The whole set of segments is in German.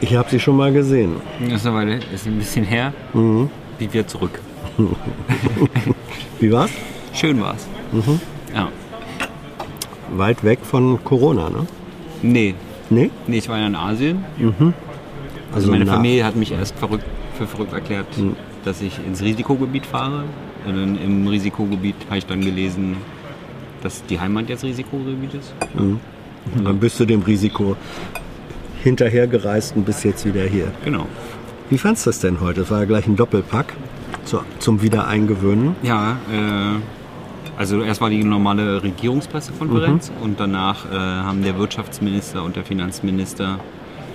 Ich habe sie schon mal gesehen. Das ist, aber, ist ein bisschen her. Wie wir zurück. Wie war's? Schön war's. Ja. Weit weg von Corona, ne? Nee. Nee? Nee, ich war ja in Asien. Also Meine nah- Familie hat mich erst verrückt, für verrückt erklärt, dass ich ins Risikogebiet fahre. Und dann im Risikogebiet habe ich dann gelesen, dass die Heimat jetzt Risikogebiet ist. Und dann bist du dem Risiko hinterhergereist und bist jetzt wieder hier. Genau. Wie fandst du das denn heute? Es war ja gleich ein Doppelpack zu, zum Wiedereingewöhnen. Ja, äh, also erst war die normale Regierungspressekonferenz und danach äh, haben der Wirtschaftsminister und der Finanzminister,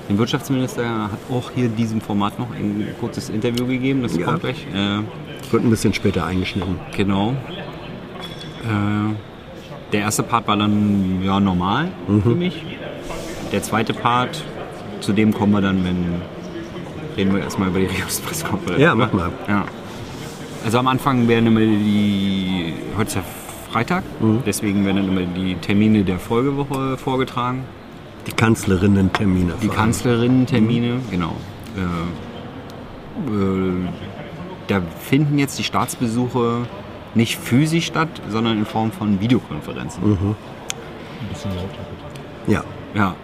der Wirtschaftsminister hat auch hier in diesem Format noch ein kurzes Interview gegeben, das Ja. kommt gleich. Äh, Wird ein bisschen später eingeschnitten. Genau. Äh, der erste Part war dann ja normal für mich. Der zweite Part, zu dem kommen wir dann, wenn reden wir erstmal über die Regierungspressekonferenz. Ja, mach mal. Ja. Also am Anfang werden immer die, heute ist ja Freitag, deswegen werden dann immer die Termine der Folgewoche vorgetragen. Die Kanzlerinnen-Termine. Die. Kanzlerinnen-Termine, genau. Äh, äh, da finden jetzt die Staatsbesuche nicht physisch statt, sondern in Form von Videokonferenzen. Mhm. Ja, Ja.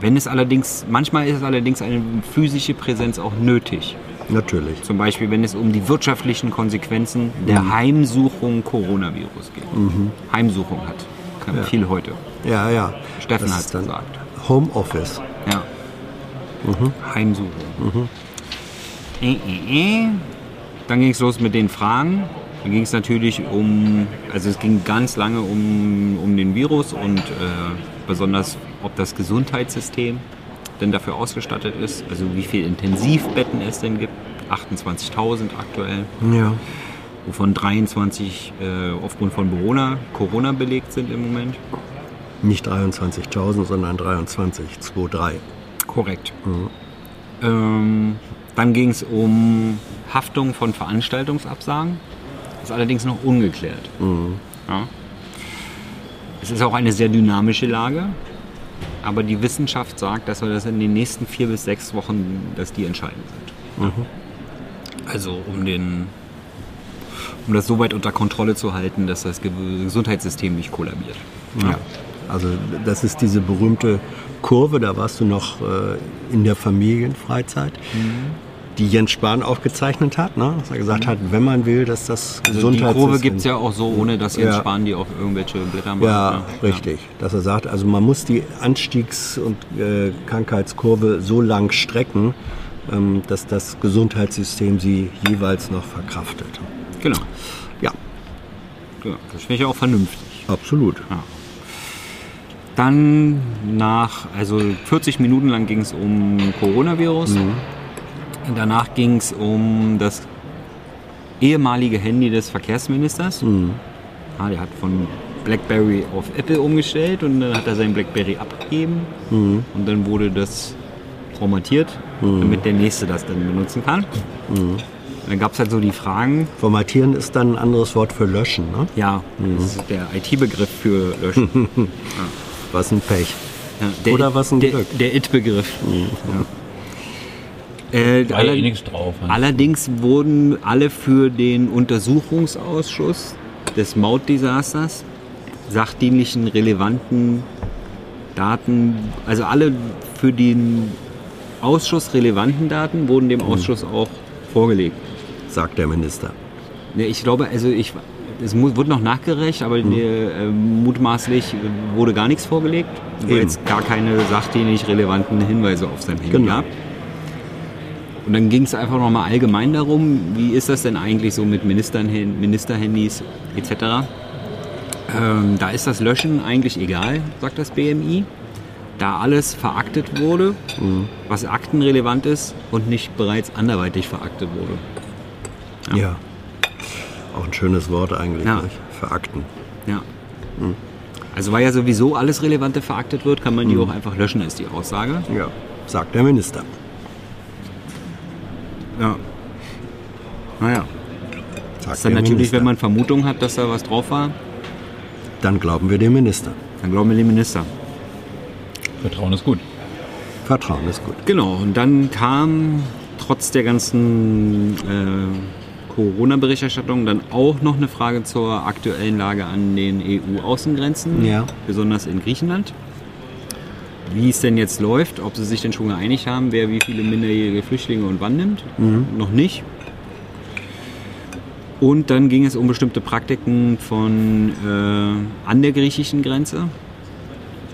Wenn es allerdings, manchmal ist es allerdings eine physische Präsenz auch nötig. natürlich. Zum Beispiel, wenn es um die wirtschaftlichen Konsequenzen der Mhm. Heimsuchung Coronavirus geht. Heimsuchung hat. Kann viel heute. Ja, ja. Steffen hat es gesagt. Homeoffice. Ja. Heimsuchung. Äh, äh, äh. Dann ging es los mit den Fragen. Dann ging es natürlich um, also es ging ganz lange um, um den Virus und äh, besonders, ob das Gesundheitssystem denn dafür ausgestattet ist, also wie viele Intensivbetten es denn gibt. 28.000 aktuell, Ja. wovon 23 äh, aufgrund von Corona, Corona belegt sind im Moment. Nicht 23.000, sondern 23,23. Korrekt. Ähm, dann ging es um Haftung von Veranstaltungsabsagen. Das ist allerdings noch ungeklärt. Ja. Es ist auch eine sehr dynamische Lage, aber die Wissenschaft sagt, dass wir das in den nächsten vier bis sechs Wochen, dass die entscheidend sind. Also um den um das so weit unter Kontrolle zu halten, dass das Ge- Gesundheitssystem nicht kollabiert. Ja. Also das ist diese berühmte Kurve, da warst du noch äh, in der Familienfreizeit, die Jens Spahn aufgezeichnet hat, ne? dass er gesagt hat, wenn man will, dass das Also die Gesundheitssystem... Kurve gibt es ja auch so, ohne dass Jens Ja. Spahn die auf irgendwelche Blätter macht. Ja, ne? richtig. Dass er sagt, also man muss die Anstiegs- und äh, Krankheitskurve so lang strecken, ähm, dass das Gesundheitssystem sie jeweils noch verkraftet. Genau. Ja, Ja, das finde ich auch vernünftig. absolut. Dann nach, also 40 Minuten lang ging es um Coronavirus. Und danach ging es um das ehemalige Handy des Verkehrsministers. Ah, der hat von BlackBerry auf Apple umgestellt und dann hat er sein BlackBerry abgegeben. Und dann wurde das formatiert, damit der Nächste das dann benutzen kann. Dann gab es halt so die Fragen, Formatieren ist dann ein anderes Wort für löschen. Ne? ja, das ist der IT-Begriff für Löschen. Was ein Pech. Ja, der, Oder was ein der, Glück. Der It-Begriff. Ja. Äh, War ja eh nichts drauf. allerdings wurden alle für den Untersuchungsausschuss des Mautdesasters sachdienlichen relevanten Daten, also alle für den Ausschuss relevanten Daten wurden Mhm. dem Ausschuss auch vorgelegt. sagt der Minister. Ne, ich glaube, also ich, es wurde noch nachgereicht, aber Mhm. der, äh, mutmaßlich wurde gar nichts vorgelegt, weil Eben. es gar keine sachdienlich relevanten Hinweise auf seinem Handy Genau. gab. Und dann ging es einfach nochmal allgemein darum, wie ist das denn eigentlich so mit Ministern, Ministerhandys etc. Ähm, da ist das Löschen eigentlich egal, sagt das BMI, da alles veraktet wurde, Mhm. was aktenrelevant ist und nicht bereits anderweitig veraktet wurde. Ja. Auch ein schönes Wort eigentlich. Ja. Nicht? Verakten. Ja. Also weil ja sowieso alles Relevante veraktet wird, kann man die auch einfach löschen, ist die Aussage. Ja. Sagt der Minister. Ja. Naja. Sagt Ist dann natürlich, Minister. wenn man Vermutung hat, dass da was drauf war, Dann glauben wir dem Minister. dann glauben wir dem Minister. Vertrauen ist gut. Vertrauen ist gut. Genau, und dann kam trotz der ganzen äh, Corona-Berichterstattung dann auch noch eine Frage zur aktuellen Lage an den EU-Außengrenzen, Ja. besonders in Griechenland. Wie es denn jetzt läuft, ob sie sich denn schon geeinigt haben, wer wie viele minderjährige Flüchtlinge und wann nimmt. Noch nicht. Und dann ging es um bestimmte Praktiken von äh, an der griechischen Grenze.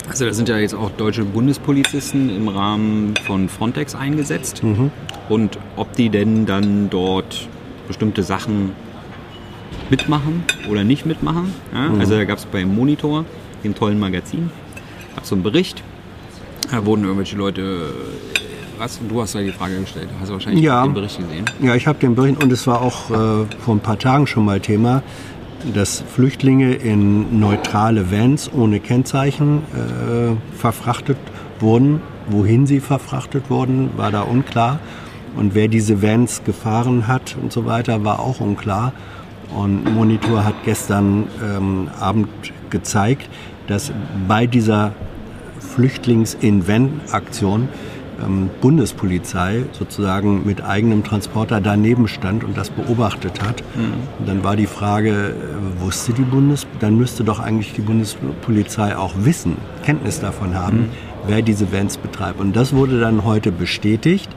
Also da sind ja jetzt auch deutsche Bundespolizisten im Rahmen von Frontex eingesetzt. Und ob die denn dann dort bestimmte Sachen mitmachen oder nicht mitmachen. Ja? Also da gab es beim Monitor, dem tollen Magazin, gab so einen Bericht. Da wurden irgendwelche Leute, was? Du hast ja die Frage gestellt, hast du wahrscheinlich Ja. den Bericht gesehen. Ja, ich habe den Bericht und es war auch äh, vor ein paar Tagen schon mal Thema, dass Flüchtlinge in neutrale Vans ohne Kennzeichen äh, verfrachtet wurden. Wohin sie verfrachtet wurden, war da unklar. Und wer diese Vans gefahren hat und so weiter, war auch unklar. Und Monitor hat gestern ähm, Abend gezeigt, dass bei dieser Flüchtlings-in-Van-Aktion ähm, Bundespolizei sozusagen mit eigenem Transporter daneben stand und das beobachtet hat. Und dann war die Frage, äh, wusste die Bundes, dann müsste doch eigentlich die Bundespolizei auch wissen, Kenntnis davon haben, wer diese Vans betreibt. Und das wurde dann heute bestätigt,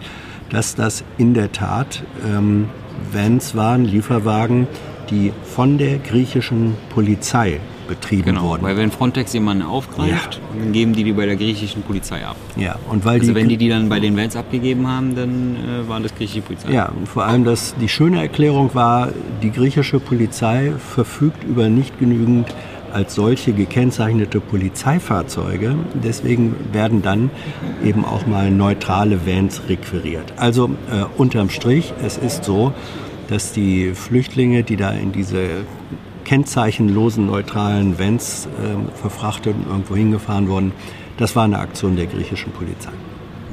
dass das in der Tat ähm, Vans waren, Lieferwagen, die von der griechischen Polizei betrieben Genau, wurden. weil wenn Frontex jemanden aufgreift, dann geben die die bei der griechischen Polizei ab. ja, und weil Also die, wenn die die dann bei den Vans abgegeben haben, dann äh, waren das griechische Polizei. Ja, und vor allem das, die schöne Erklärung war, die griechische Polizei verfügt über nicht genügend als solche gekennzeichnete Polizeifahrzeuge. Deswegen werden dann eben auch mal neutrale Vans requiriert. Also äh, unterm Strich, es ist so, dass die Flüchtlinge, die da in diese kennzeichenlosen neutralen Vans äh, verfrachtet und irgendwo hingefahren wurden, das war eine Aktion der griechischen Polizei.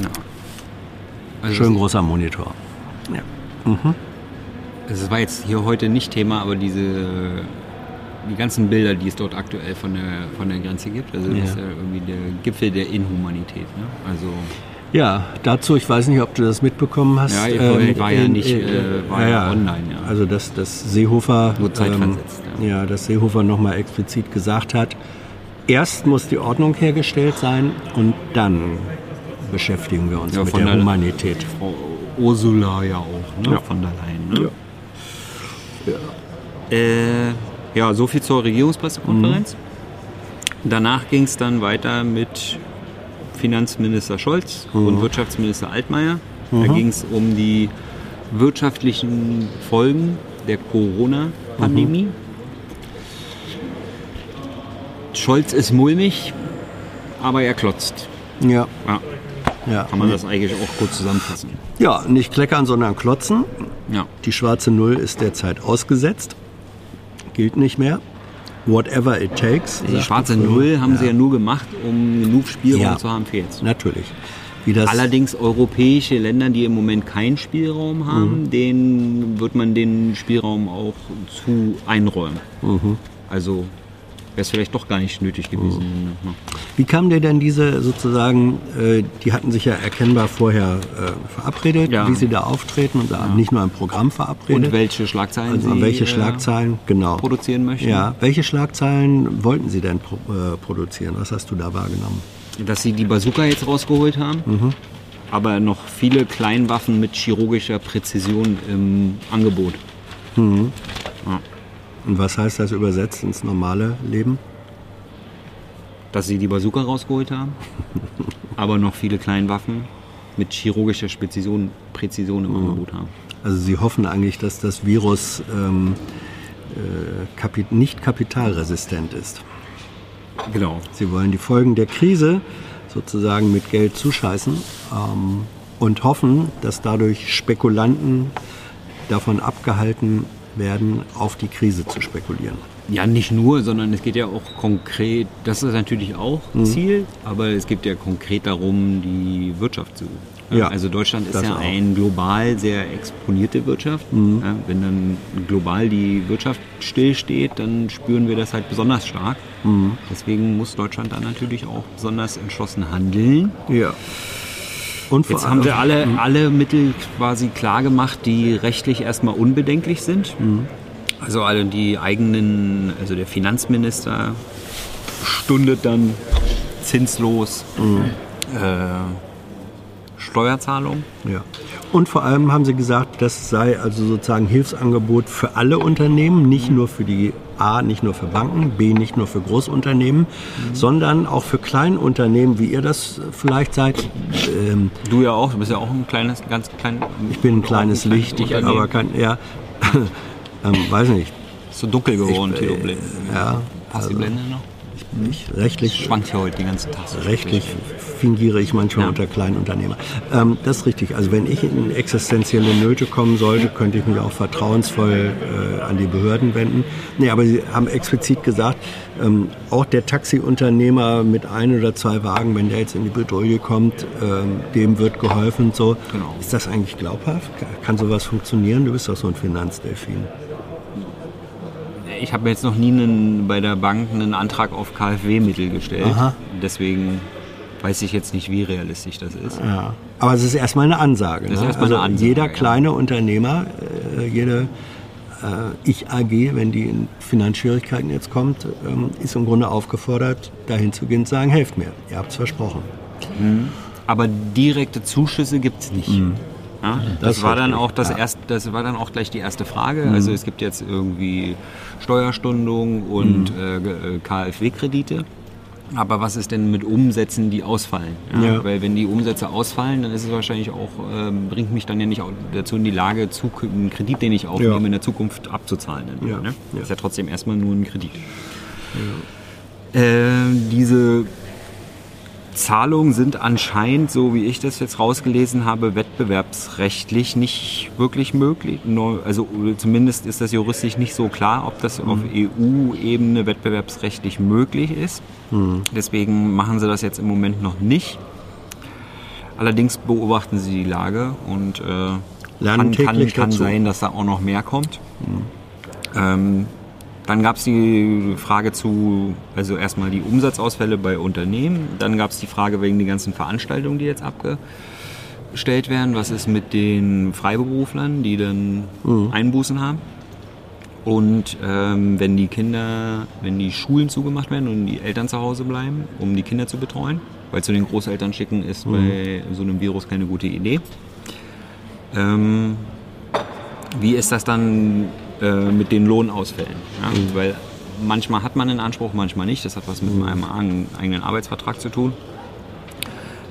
Ja. Also Schön das, großer Monitor. Ja. das war jetzt hier heute nicht Thema, aber diese die ganzen Bilder, die es dort aktuell von der, von der Grenze gibt, also das Ja. ist ja irgendwie der Gipfel der Inhumanität. Ne? Also Ja, dazu, ich weiß nicht, ob du das mitbekommen hast. Ja, ich war ja nicht, äh, war ja online, ja. Also, dass das Seehofer, Nur zeitversetzt, ähm, ja. dass Seehofer nochmal explizit gesagt hat, erst muss die Ordnung hergestellt sein und dann beschäftigen wir uns Ja, mit von der der- Humanität. Frau Ursula ja auch, ne? Ja. von der Leyen. Ne? Äh, ja, so viel zur Regierungspressekonferenz. Danach ging es dann weiter mit Finanzminister Scholz und Wirtschaftsminister Altmaier. Da ging es um die wirtschaftlichen Folgen der Corona-Pandemie. Scholz ist mulmig, aber er klotzt. Ja, Ja, ja. kann man das eigentlich auch kurz zusammenfassen. ja, nicht kleckern, sondern klotzen. Ja. Die schwarze Null ist derzeit ausgesetzt, gilt nicht mehr. Whatever it takes. Die schwarze. Null haben sie ja nur gemacht, um genug Spielraum Ja. zu haben für jetzt. Natürlich. Allerdings europäische Länder, die im Moment keinen Spielraum haben, denen wird man den Spielraum auch zu einräumen. Also wäre es vielleicht doch gar nicht nötig gewesen. ne? Wie kam dir denn diese sozusagen, äh, die hatten sich ja erkennbar vorher äh, verabredet, Ja. wie sie da auftreten und da nicht nur im Programm verabredet. Und welche Schlagzeilen also sie welche äh, Schlagzeilen, genau. produzieren möchten. Ja, welche Schlagzeilen wollten Sie denn pro, äh, produzieren? Was hast du da wahrgenommen? Dass sie die Bazooka jetzt rausgeholt haben, aber noch viele Kleinwaffen mit chirurgischer Präzision im Angebot. Ja. Und was heißt das übersetzt ins normale Leben? dass sie die Bazooka rausgeholt haben, aber noch viele Kleinwaffen mit chirurgischer Präzision, Präzision im Angebot haben. Also Sie hoffen eigentlich, dass das Virus ähm, äh, kapi nicht kapitalresistent ist. Genau. Sie wollen die Folgen der Krise sozusagen mit Geld zuscheißen ähm, und hoffen, dass dadurch Spekulanten davon abgehalten werden, auf die Krise zu spekulieren. Ja, nicht nur, sondern es geht ja auch konkret, das ist natürlich auch Ziel, aber es geht ja konkret darum, die Wirtschaft zu. Ja, also Deutschland ist ja auch. ein global sehr exponierte Wirtschaft. Ja, wenn dann global die Wirtschaft stillsteht, dann spüren wir das halt besonders stark. Deswegen muss Deutschland dann natürlich auch besonders entschlossen handeln. Ja. Und Jetzt haben wir alle, alle Mittel quasi klar gemacht, die rechtlich erstmal unbedenklich sind. Mhm. Also alle die eigenen, also der Finanzminister stundet dann zinslos mhm. äh, Steuerzahlung. Ja. Und vor allem haben sie gesagt, das sei also sozusagen Hilfsangebot für alle Unternehmen, nicht nur für die A, nicht nur für Banken, B, nicht nur für Großunternehmen, mhm. sondern auch für Kleinunternehmen, wie ihr das vielleicht seid. Ähm, du ja auch, du bist ja auch ein kleines, ganz klein. Ich bin ein kleines Licht, aber kein, ja, ähm, weiß nicht. so dunkel geworden, ich, äh, Ja. Passt also, die Blende noch? Nicht. Rechtlich, schwankt ja heute die ganze Tag. rechtlich fingiere ich manchmal ja. unter Kleinunternehmer. Ähm, das ist richtig. Also wenn ich in existenzielle Nöte kommen sollte, könnte ich mich auch vertrauensvoll äh, an die Behörden wenden. Nee, aber Sie haben explizit gesagt, ähm, auch der Taxiunternehmer mit ein oder zwei Wagen, wenn der jetzt in die Bedrohung kommt, ähm, dem wird geholfen. So. Genau. Ist das eigentlich glaubhaft? Kann sowas funktionieren? Du bist doch so ein Finanzdelfin ich habe mir jetzt noch nie einen, bei der Bank einen Antrag auf KfW-Mittel gestellt. Aha. Deswegen weiß ich jetzt nicht, wie realistisch das ist. Ja. Aber es ist erstmal eine Ansage. Das ne? ist erstmal also eine Ansage. Jeder kleine Unternehmer, äh, jede äh, Ich-AG, wenn die in Finanzschwierigkeiten jetzt kommt, ähm, ist im Grunde aufgefordert, dahin zu gehen und zu sagen, helft mir, ihr habt es versprochen. Mhm. Aber direkte Zuschüsse gibt es nicht. Mhm. Ja, das, das war dann auch das ja. erste, das war dann auch gleich die erste Frage. Mhm. Also es gibt jetzt irgendwie Steuerstundung und mhm. äh, KfW-Kredite. Aber was ist denn mit Umsätzen, die ausfallen? Ja, ja. Weil wenn die Umsätze ausfallen, dann ist es wahrscheinlich auch, äh, bringt mich dann ja nicht dazu in die Lage, einen Kredit, den ich aufnehme, ja. in der Zukunft abzuzahlen. Ne? Das ist ja trotzdem erstmal nur ein Kredit. Äh, diese Zahlungen sind anscheinend, so wie ich das jetzt rausgelesen habe, wettbewerbsrechtlich nicht wirklich möglich. Also zumindest ist das juristisch nicht so klar, ob das mhm. auf EU-Ebene wettbewerbsrechtlich möglich ist. Mhm. Deswegen machen sie das jetzt im Moment noch nicht. Allerdings beobachten sie die Lage und äh, kann, kann, kann sein, dass da auch noch mehr kommt. Mhm. Ähm, dann gab es die Frage zu, also erstmal die Umsatzausfälle bei Unternehmen. Dann gab es die Frage wegen den ganzen Veranstaltungen, die jetzt abgestellt werden. Was ist mit den Freiberuflern, die dann mhm. Einbußen haben? Und ähm, wenn die Kinder, wenn die Schulen zugemacht werden und die Eltern zu Hause bleiben, um die Kinder zu betreuen, weil zu den Großeltern schicken ist mhm. bei so einem Virus keine gute Idee. Ähm, wie ist das dann äh, mit den Lohnausfällen. Ja? Mhm. Weil manchmal hat man einen Anspruch, manchmal nicht. Das hat was mit meinem eigenen Arbeitsvertrag zu tun.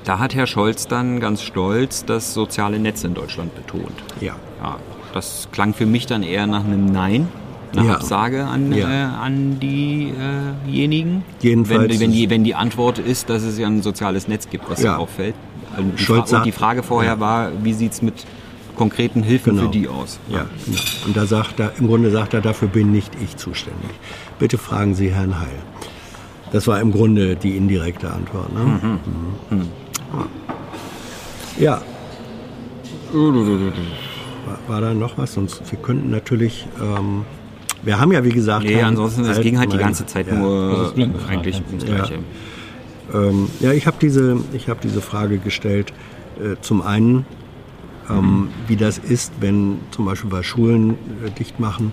Da hat Herr Scholz dann ganz stolz das soziale Netz in Deutschland betont. Ja. ja das klang für mich dann eher nach einem Nein, eine ja. Absage an, ja. äh, an diejenigen. Jedenfalls. Wenn, wenn, die, wenn die Antwort ist, dass es ja ein soziales Netz gibt, was ja. auffällt. Also die, Fra und die Frage vorher war, wie sieht es mit konkreten Hilfen genau. für die aus. Ja, genau. Und da sagt er, im Grunde sagt er, dafür bin nicht ich zuständig. Bitte fragen Sie Herrn Heil. Das war im Grunde die indirekte Antwort. Ne? Mhm. Mhm. Ja. War, war, da noch was? Sonst, wir könnten natürlich. Ähm, wir haben ja, wie gesagt. Nee, ansonsten, es ging halt die ganze Zeit ja. nur eigentlich ums Gleiche. Ja, ähm, ja ich habe diese, hab diese Frage gestellt. Äh, zum einen, ähm, wie das ist, wenn zum Beispiel bei Schulen äh, dicht machen,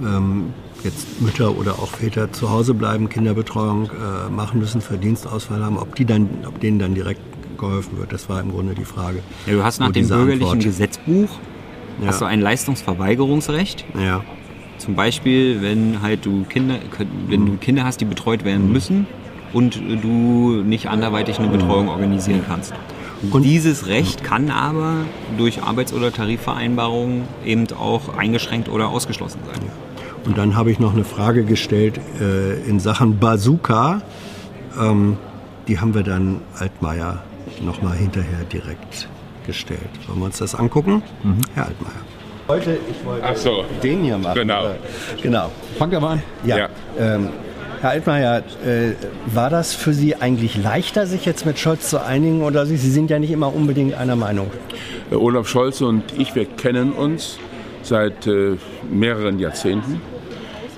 ähm, jetzt Mütter oder auch Väter zu Hause bleiben, Kinderbetreuung äh, machen müssen, Verdienstausfall haben, ob, die dann, ob denen dann direkt geholfen wird. Das war im Grunde die Frage. Ja, du hast nach dem bürgerlichen Antwort. Gesetzbuch ja. hast du ein Leistungsverweigerungsrecht. Ja. Zum Beispiel, wenn halt du Kinder, wenn du Kinder hast, die betreut werden mhm. müssen und du nicht anderweitig eine Betreuung organisieren kannst. Und dieses Recht kann aber durch Arbeits- oder Tarifvereinbarungen eben auch eingeschränkt oder ausgeschlossen sein. Und dann habe ich noch eine Frage gestellt äh, in Sachen Bazooka. Ähm, die haben wir dann Altmaier nochmal hinterher direkt gestellt. Wollen wir uns das angucken? Mhm. Herr Altmaier. Heute, ich wollte so. den hier machen. Genau. genau. Fangt aber an. Ja. ja. Ähm, Herr Altmaier, äh, war das für Sie eigentlich leichter, sich jetzt mit Scholz zu einigen oder Sie, Sie sind ja nicht immer unbedingt einer Meinung? Äh, Olaf Scholz und ich, wir kennen uns seit äh, mehreren Jahrzehnten.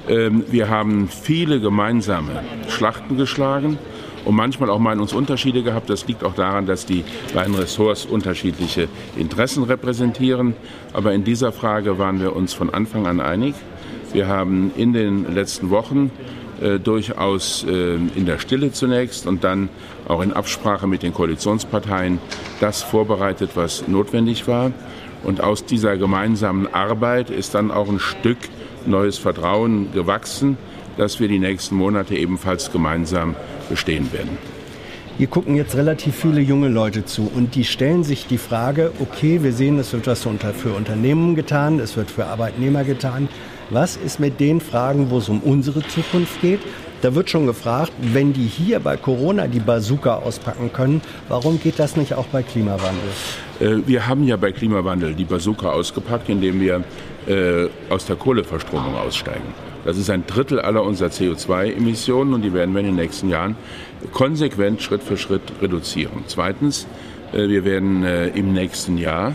Ähm, wir haben viele gemeinsame Schlachten geschlagen und manchmal auch Meinungsunterschiede gehabt. Das liegt auch daran, dass die beiden Ressorts unterschiedliche Interessen repräsentieren. Aber in dieser Frage waren wir uns von Anfang an einig. Wir haben in den letzten Wochen äh, durchaus äh, in der Stille zunächst und dann auch in Absprache mit den Koalitionsparteien das vorbereitet, was notwendig war. Und aus dieser gemeinsamen Arbeit ist dann auch ein Stück neues Vertrauen gewachsen, dass wir die nächsten Monate ebenfalls gemeinsam bestehen werden. Hier gucken jetzt relativ viele junge Leute zu und die stellen sich die Frage, okay, wir sehen, es wird was für Unternehmen getan, es wird für Arbeitnehmer getan. Was ist mit den Fragen, wo es um unsere Zukunft geht? Da wird schon gefragt, wenn die hier bei Corona die Bazooka auspacken können, warum geht das nicht auch bei Klimawandel? Äh, wir haben ja bei Klimawandel die Bazooka ausgepackt, indem wir äh, aus der Kohleverstromung aussteigen. Das ist ein Drittel aller unserer CO2-Emissionen und die werden wir in den nächsten Jahren konsequent Schritt für Schritt reduzieren. Zweitens, äh, wir werden im nächsten Jahr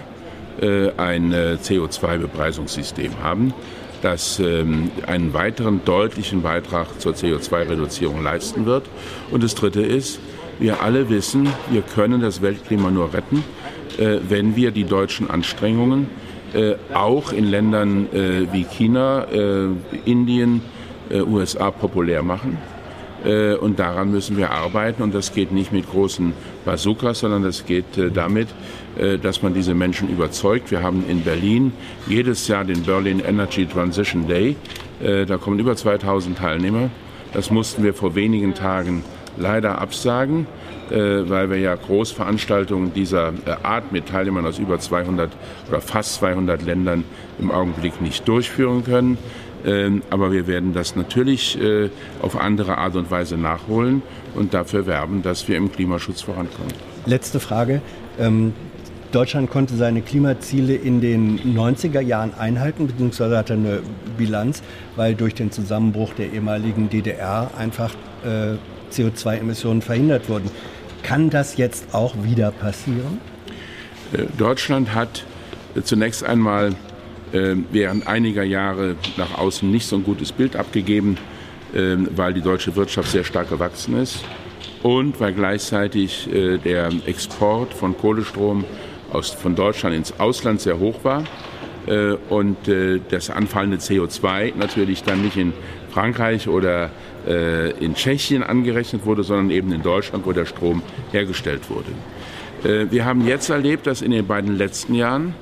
ein CO2-Bepreisungssystem haben das ähm, einen weiteren deutlichen Beitrag zur CO2-Reduzierung leisten wird. Und das Dritte ist, wir alle wissen, wir können das Weltklima nur retten, äh, wenn wir die deutschen Anstrengungen äh, auch in Ländern äh, wie China, Indien, USA populär machen. Äh, und daran müssen wir arbeiten. Und das geht nicht mit großen Bazookas, sondern das geht damit, dass man diese Menschen überzeugt. Wir haben in Berlin jedes Jahr den Berlin Energy Transition Day. Da kommen über 2000 Teilnehmer. Das mussten wir vor wenigen Tagen leider absagen, weil wir ja Großveranstaltungen dieser Art mit Teilnehmern aus über 200 oder fast 200 Ländern im Augenblick nicht durchführen können. Ähm, aber wir werden das natürlich äh, auf andere Art und Weise nachholen und dafür werben, dass wir im Klimaschutz vorankommen. Letzte Frage. Ähm, Deutschland konnte seine Klimaziele in den 90er Jahren einhalten, beziehungsweise hatte eine Bilanz, weil durch den Zusammenbruch der ehemaligen DDR einfach äh, CO2-Emissionen verhindert wurden. Kann das jetzt auch wieder passieren? Äh, Deutschland hat zunächst einmal während einiger Jahre nach außen nicht so ein gutes Bild abgegeben, ähm, weil die deutsche Wirtschaft sehr stark gewachsen ist und weil gleichzeitig äh, der Export von Kohlestrom aus, von Deutschland ins Ausland sehr hoch war äh, und äh, das anfallende CO2 natürlich dann nicht in Frankreich oder in Tschechien angerechnet wurde, sondern eben in Deutschland, wo der Strom hergestellt wurde. Wir haben jetzt erlebt, dass in den beiden letzten Jahren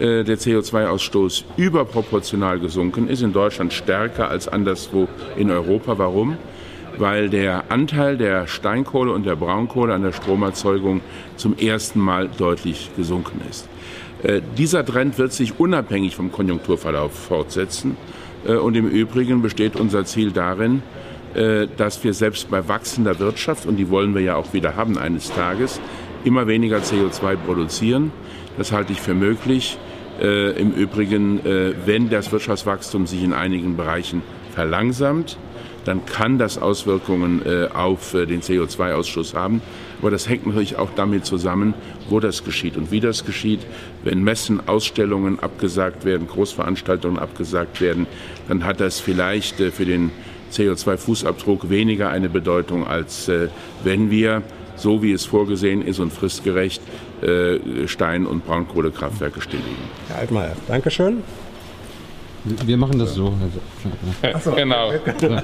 der CO2-Ausstoß überproportional gesunken ist, in Deutschland stärker als anderswo in Europa. Warum? Weil der Anteil der Steinkohle und der Braunkohle an der Stromerzeugung zum ersten Mal deutlich gesunken ist. Äh, dieser Trend wird sich unabhängig vom Konjunkturverlauf fortsetzen. Äh, und im Übrigen besteht unser Ziel darin, dass wir selbst bei wachsender Wirtschaft, und die wollen wir ja auch wieder haben eines Tages, immer weniger CO2 produzieren. Das halte ich für möglich. Äh, Im Übrigen, äh, wenn das Wirtschaftswachstum sich in einigen Bereichen verlangsamt, dann kann das Auswirkungen äh, auf äh, den CO2-Ausstoß haben. Aber das hängt natürlich auch damit zusammen, wo das geschieht und wie das geschieht. Wenn Messen, Ausstellungen abgesagt werden, Großveranstaltungen abgesagt werden, dann hat das vielleicht äh, für den CO2-Fußabdruck weniger eine Bedeutung, als äh, wenn wir so wie es vorgesehen ist und fristgerecht äh, Stein- und Braunkohlekraftwerke stilllegen. Herr Altmaier, Dankeschön. Wir machen das so. so. Genau.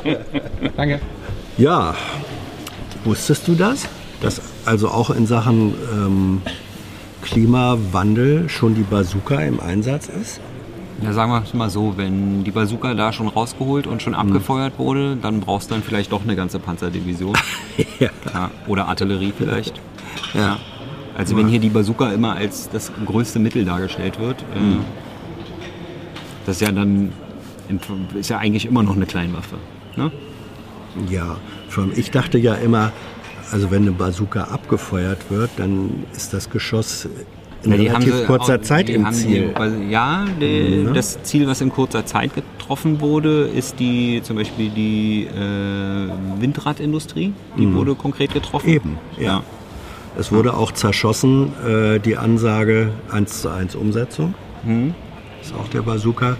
Danke. Ja, wusstest du das? Dass also auch in Sachen ähm, Klimawandel schon die Bazooka im Einsatz ist? Ja, sagen wir es mal so, wenn die Bazooka da schon rausgeholt und schon abgefeuert wurde, dann brauchst du dann vielleicht doch eine ganze Panzerdivision. ja. ja. Oder Artillerie vielleicht. Ja. Also wenn hier die Bazooka immer als das größte Mittel dargestellt wird, äh, mhm. das ist ja dann ist ja eigentlich immer noch eine Kleinwaffe. Ne? Ja, schon. Ich dachte ja immer, also wenn eine Bazooka abgefeuert wird, dann ist das Geschoss in ja, relativ kurzer auch, Zeit im Ziel. Die, ja, die, mhm. das Ziel, was in kurzer Zeit getroffen wurde, ist die zum Beispiel die äh, Windradindustrie. Die mhm. wurde konkret getroffen. Eben, ja. ja. Es wurde auch zerschossen, äh, die Ansage 1 zu 1 Umsetzung. Mhm. Ist auch der Bazooka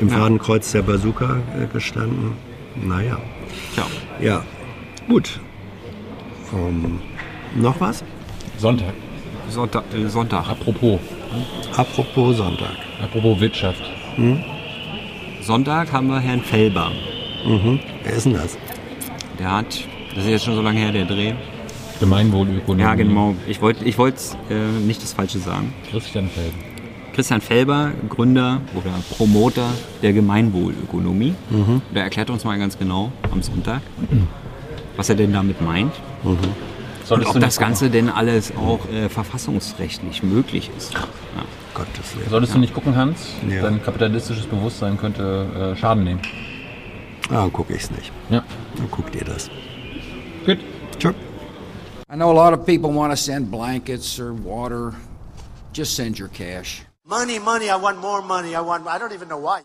im ja. Fadenkreuz der Bazooka äh, gestanden. Naja. Ja. ja. Gut. Noch was? Sonntag. Sonntag. Äh, Sonntag. Apropos. Apropos Sonntag. Apropos Wirtschaft. Sonntag haben wir Herrn Fellbaum. Wer ist denn das? Der hat, das ist jetzt schon so lange her, der Dreh. Gemeinwohlökonomie. Ja, genau. Ich wollte ich wollte äh, nicht das Falsche sagen. Christian Felden. Christian Felber, Gründer oder Promoter der Gemeinwohlökonomie. Der erklärt uns mal ganz genau am Sonntag, was er denn damit meint. Und Solltest ob das Ganze denn alles auch äh, verfassungsrechtlich möglich ist. Ja. Gottes Willen. Solltest du nicht gucken, Hans? Ja. Dein kapitalistisches Bewusstsein könnte äh, Schaden nehmen. Ah, dann gucke ich's nicht. Ja. Dann guckt ihr das. Gut. Tschüss. I know a lot of people want to send blankets or water. Just send your cash. Money, money, I want more money. I want, I don't even know why.